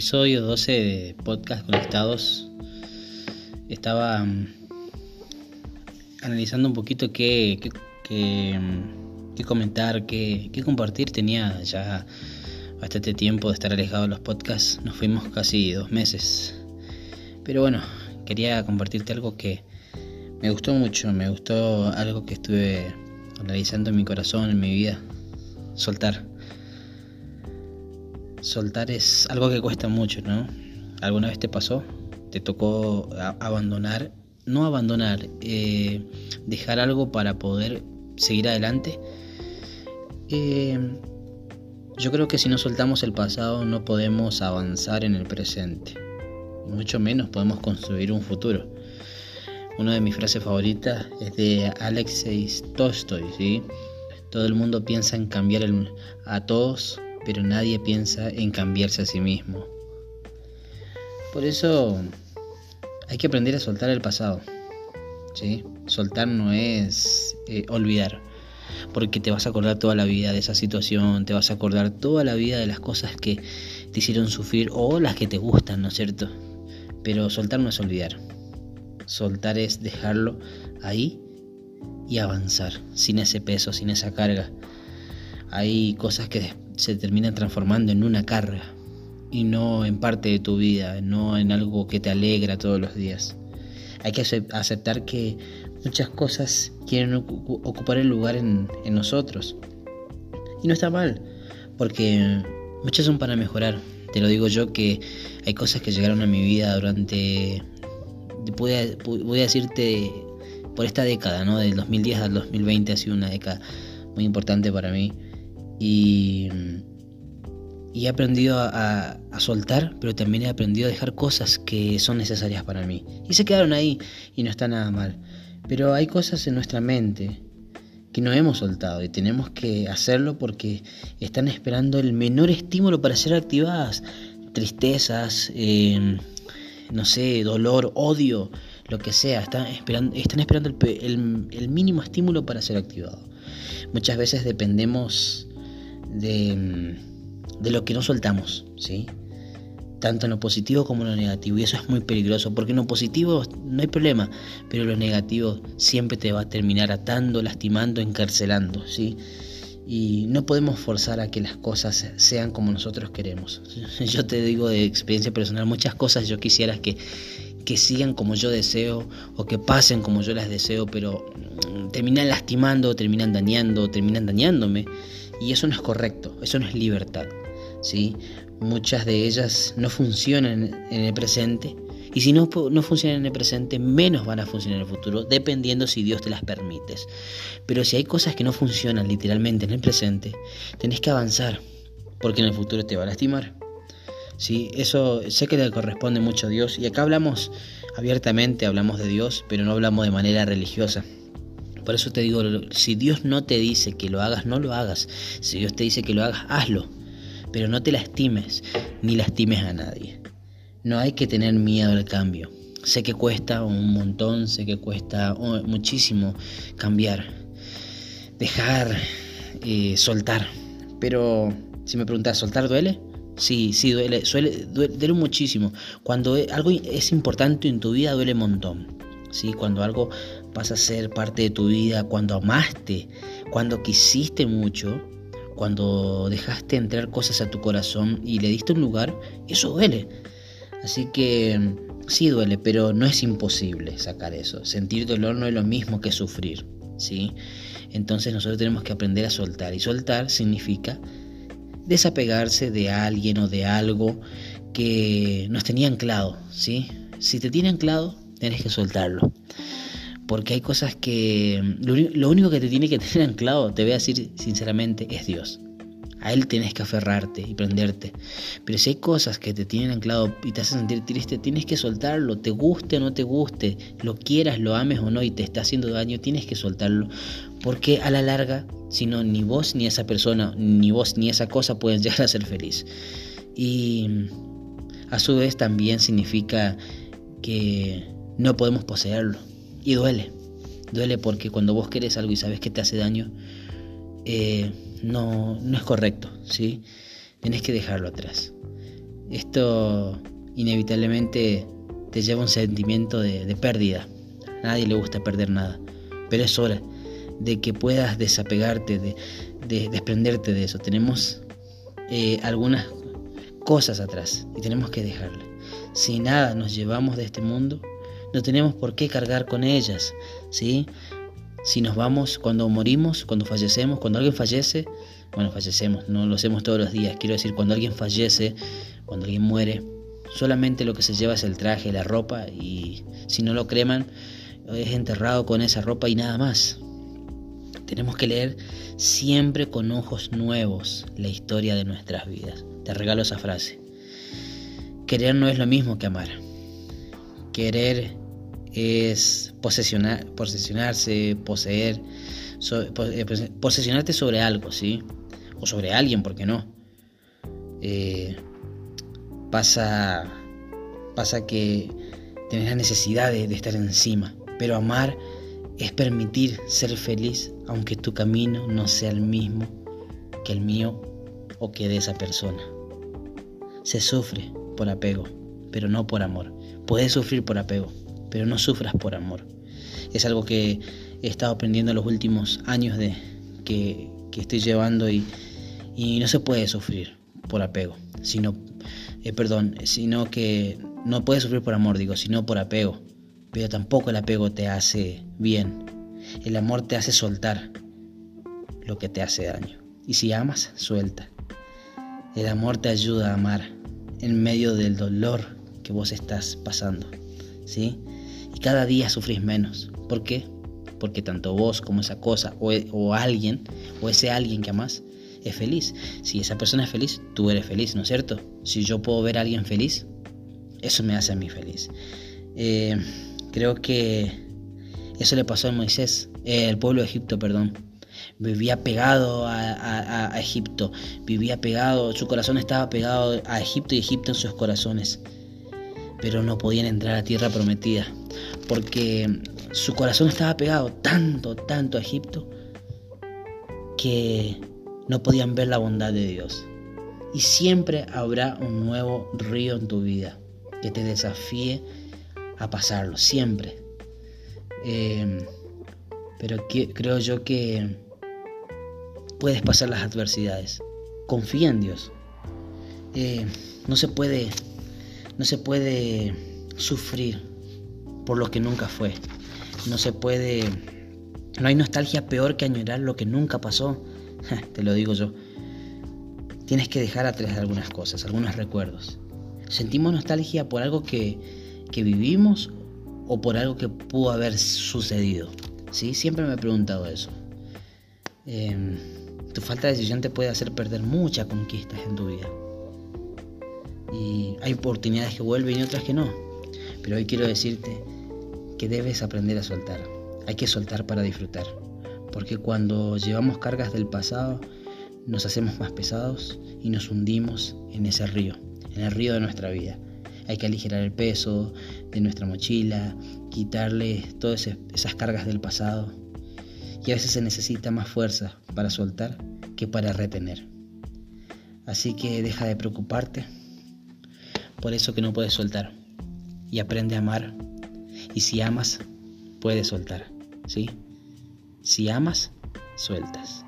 episodio 12 de Podcast Conectados. Estaba mm, analizando un poquito qué, qué, mm, comentar, qué, qué, compartir. Tenía ya bastante tiempo de estar alejado de los podcasts, nos fuimos casi dos meses. Pero bueno, quería compartirte algo que me gustó mucho, me gustó algo que estuve analizando en mi corazón, en mi vida, soltar soltar es algo que cuesta mucho, ¿no? ¿Alguna vez te pasó? ¿Te tocó abandonar? No abandonar, eh, dejar algo para poder seguir adelante. Eh, yo creo que si no soltamos el pasado no podemos avanzar en el presente. Mucho menos podemos construir un futuro. Una de mis frases favoritas es de Alexei Tolstoy, ¿sí? Todo el mundo piensa en cambiar a todos pero nadie piensa en cambiarse a sí mismo. Por eso hay que aprender a soltar el pasado. ¿sí? Soltar no es eh, olvidar, porque te vas a acordar toda la vida de esa situación, te vas a acordar toda la vida de las cosas que te hicieron sufrir o las que te gustan, ¿no es cierto? Pero soltar no es olvidar. Soltar es dejarlo ahí y avanzar, sin ese peso, sin esa carga. Hay cosas que se terminan transformando en una carga y no en parte de tu vida, no en algo que te alegra todos los días. Hay que aceptar que muchas cosas quieren ocupar el lugar en, nosotros. Y no está mal, porque muchas son para mejorar. Te lo digo yo que hay cosas que llegaron a mi vida durante, voy a decirte, por esta década, ¿no? Del 2010 al 2020 ha sido una década muy importante para mí y, he aprendido a, soltar, pero también he aprendido a dejar cosas que son necesarias para mí. Y se quedaron ahí y no está nada mal. Pero hay cosas en nuestra mente que no hemos soltado y tenemos que hacerlo porque están esperando el menor estímulo para ser activadas. Tristezas, em, no sé, dolor, odio, lo que sea. Están esperando, están esperando el, el mínimo estímulo para ser activado. Muchas veces dependemos de, lo que no soltamos, ¿sí? Tanto en lo positivo como en lo negativo. Y eso es muy peligroso, porque en lo positivo no hay problema, pero lo negativo siempre te va a terminar atando, lastimando, encarcelando, ¿sí? Y no podemos forzar a que las cosas sean como nosotros queremos. Yo te digo de experiencia personal, muchas cosas yo quisiera que, que sigan como yo deseo o que pasen como yo las deseo, pero mm, terminan lastimando, terminan dañando, terminan dañándome. Y eso no es correcto, eso no es libertad. ¿sí? Muchas de ellas no funcionan en el presente y si no, no funcionan en el presente, menos van a funcionar en el futuro, dependiendo si Dios te las permite. Pero si hay cosas que no funcionan literalmente en el presente, tenés que avanzar, porque en el futuro te va a lastimar. ¿Sí? Eso sé que le corresponde mucho a Dios y acá hablamos abiertamente, hablamos de Dios, pero no hablamos de manera religiosa. Por eso te digo, si Dios no te dice que lo hagas, no lo hagas. Si Dios te dice que lo hagas, hazlo. Pero no te lastimes, ni lastimes a nadie. No hay que tener miedo al cambio. Sé que cuesta un montón, sé que cuesta muchísimo cambiar, dejar, eh, soltar. Pero si me preguntas, ¿soltar duele? Sí, sí, duele, duele, muchísimo. Cuando algo es importante en tu vida, duele un montón. ¿sí? Cuando algo pasa a ser parte de tu vida, cuando amaste, cuando quisiste mucho, cuando dejaste entrar cosas a tu corazón y le diste un lugar, eso duele. Así que sí duele, pero no es imposible sacar eso. Sentir dolor no es lo mismo que sufrir, ¿sí? Entonces nosotros tenemos que aprender a soltar. Y soltar significa desapegarse de alguien o de algo que nos tenía anclado, ¿sí? Si te tiene anclado, tienes que soltarlo. Porque hay cosas que lo, único que te tiene que tener anclado, te voy a decir sinceramente, es Dios. A Él tienes que aferrarte y prenderte. Pero si hay cosas que te tienen anclado y te hacen sentir triste, tienes que soltarlo. Te guste o no te guste, lo quieras, lo ames o no y te está haciendo daño, tienes que soltarlo. Porque a la larga, si no, ni vos ni esa persona, ni vos ni esa cosa pueden llegar a ser feliz. Y a su vez también significa que no podemos poseerlo. Y duele. Duele porque cuando vos querés algo y sabes que te hace daño, eh, no, no es correcto, ¿sí? Tienes que dejarlo atrás. esto inevitablemente te lleva un sentimiento de, pérdida. A nadie le gusta perder nada, pero es hora de que puedas desapegarte, de, desprenderte de eso. Tenemos eh, algunas cosas atrás y tenemos que dejarlas. Si nada nos llevamos de este mundo, no tenemos por qué cargar con ellas, ¿sí? Si nos vamos, cuando morimos, cuando fallecemos, cuando alguien fallece, bueno, fallecemos, no lo hacemos todos los días, quiero decir, cuando alguien fallece, cuando alguien muere, solamente lo que se lleva es el traje, la ropa y si no lo creman, es enterrado con esa ropa y nada más. Tenemos que leer siempre con ojos nuevos la historia de nuestras vidas. Te regalo esa frase. Querer no es lo mismo que amar. Querer es posesionar, posesionarse, poseer, eh, pues, posesionarte sobre algo, ¿sí? O sobre alguien, ¿por qué no? Eh, pasa, pasa que tienes la necesidad de, de estar encima, pero amar es permitir ser feliz aunque tu camino no sea el mismo que el mío o que de esa persona. Se sufre por apego, pero no por amor. Puedes sufrir por apego, pero no sufras por amor. Es algo que he estado aprendiendo en los últimos años de que, estoy llevando y, no se puede sufrir por apego, sino, eh, perdón, sino que no puedes sufrir por amor, digo, sino por apego. Pero tampoco el apego te hace bien. El amor te hace soltar lo que te hace daño. Y si amas, suelta. El amor te ayuda a amar en medio del dolor que vos estás pasando. ¿Sí? Y cada día sufrís menos. ¿Por qué? Porque tanto vos como esa cosa o, alguien o ese alguien que amás es feliz. Si esa persona es feliz, tú eres feliz, ¿no es cierto? Si yo puedo ver a alguien feliz, eso me hace a mí feliz. Eh, creo que eso le pasó a Moisés, eh, el pueblo de Egipto, perdón. Vivía pegado a, Egipto, vivía pegado, su corazón estaba pegado a Egipto y Egipto en sus corazones. Pero no podían entrar a tierra prometida, porque su corazón estaba pegado tanto, tanto a Egipto, que no podían ver la bondad de Dios. Y siempre habrá un nuevo río en tu vida que te desafíe a pasarlo, siempre. Eh, pero creo yo que puedes pasar las adversidades. Confía en Dios. Eh, no se puede, no se puede sufrir por lo que nunca fue. No se puede, no hay nostalgia peor que añorar lo que nunca pasó. Te lo digo yo. Tienes que dejar atrás algunas cosas, algunos recuerdos. Sentimos nostalgia por algo que, que vivimos o por algo que pudo haber sucedido. ¿sí? Siempre me he preguntado eso. Em, tu falta de decisión te puede hacer perder muchas conquistas en tu vida. Y hay oportunidades que vuelven y otras que no. Pero hoy quiero decirte que debes aprender a soltar. Hay que soltar para disfrutar. Porque cuando llevamos cargas del pasado, nos hacemos más pesados y nos hundimos en ese río, en el río de nuestra vida. Hay que aligerar el peso de nuestra mochila, quitarle todas esas cargas del pasado. Y a veces se necesita más fuerza para soltar que para retener. Así que deja de preocuparte por eso que no puedes soltar. Y aprende a amar. Y si amas, puedes soltar. ¿Sí? Si amas, sueltas.